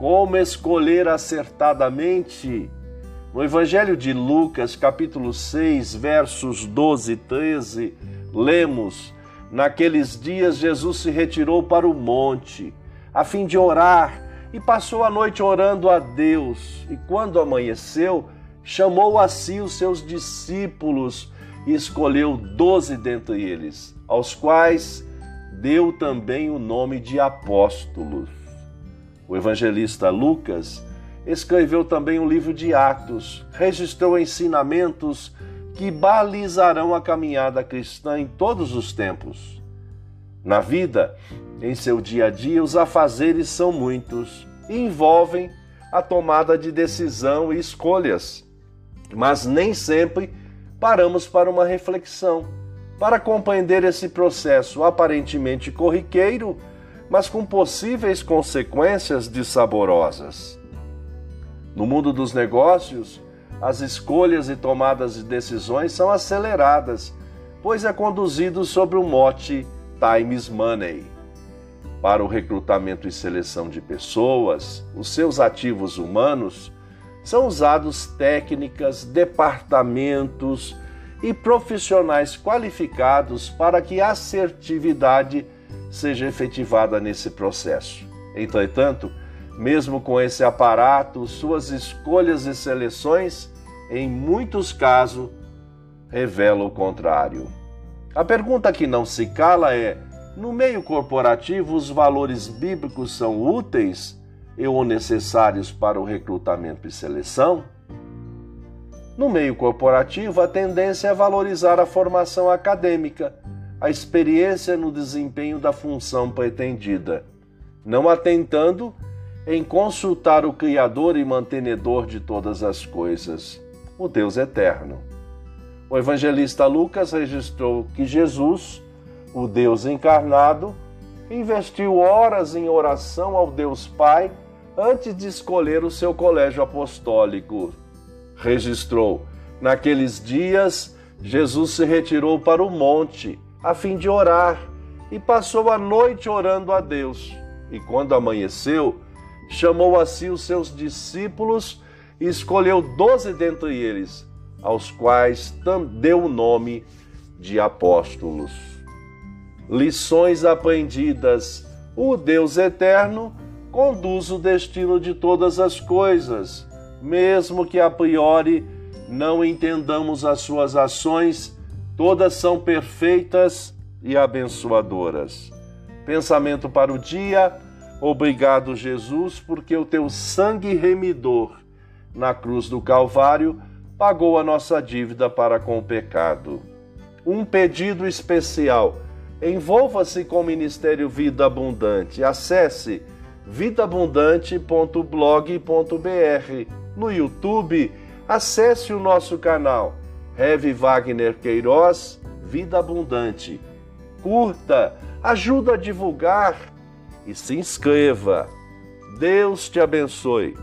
Como escolher acertadamente? No Evangelho de Lucas, capítulo 6, versos 12 e 13, lemos: Naqueles dias Jesus se retirou para o monte, a fim de orar, e passou a noite orando a Deus. E quando amanheceu, chamou a si os seus discípulos e escolheu doze dentre eles, aos quais deu também o nome de apóstolos. O evangelista Lucas escreveu também o livro de Atos, registrou ensinamentos que balizarão a caminhada cristã em todos os tempos. Na vida, em seu dia a dia, os afazeres são muitos e envolvem a tomada de decisão e escolhas, mas nem sempre paramos para uma reflexão, para compreender esse processo aparentemente corriqueiro mas com possíveis consequências dissaborosas. No mundo dos negócios, as escolhas e tomadas de decisões são aceleradas, pois é conduzido sobre o mote Time Money. Para o recrutamento e seleção de pessoas, os seus ativos humanos, são usados técnicas, departamentos e profissionais qualificados para que a assertividade seja efetivada nesse processo. Entretanto, mesmo com esse aparato, suas escolhas e seleções, em muitos casos, revelam o contrário. A pergunta que não se cala é: no meio corporativo, os valores bíblicos são úteis e ou necessários para o recrutamento e seleção? No meio corporativo, a tendência é valorizar a formação acadêmica, a experiência no desempenho da função pretendida, não atentando em consultar o Criador e mantenedor de todas as coisas, o Deus eterno. O evangelista Lucas registrou que Jesus, o Deus encarnado, investiu horas em oração ao Deus Pai antes de escolher o seu colégio apostólico. Registrou: naqueles dias, Jesus se retirou para o monte a fim de orar, e passou a noite orando a Deus. E quando amanheceu, chamou a si os seus discípulos e escolheu doze dentre eles, aos quais deu o nome de apóstolos. Lições aprendidas: o Deus eterno conduz o destino de todas as coisas, mesmo que a priori não entendamos as suas ações Todas são perfeitas e abençoadoras. Pensamento para o dia. Obrigado, Jesus, porque o teu sangue remidor na cruz do Calvário pagou a nossa dívida para com o pecado. Um pedido especial. Envolva-se com o Ministério Vida Abundante. Acesse vidaabundante.blog.br. No YouTube, acesse o nosso canal Heve Wagner Queiroz, Vida Abundante. Curta, ajuda a divulgar e se inscreva. Deus te abençoe.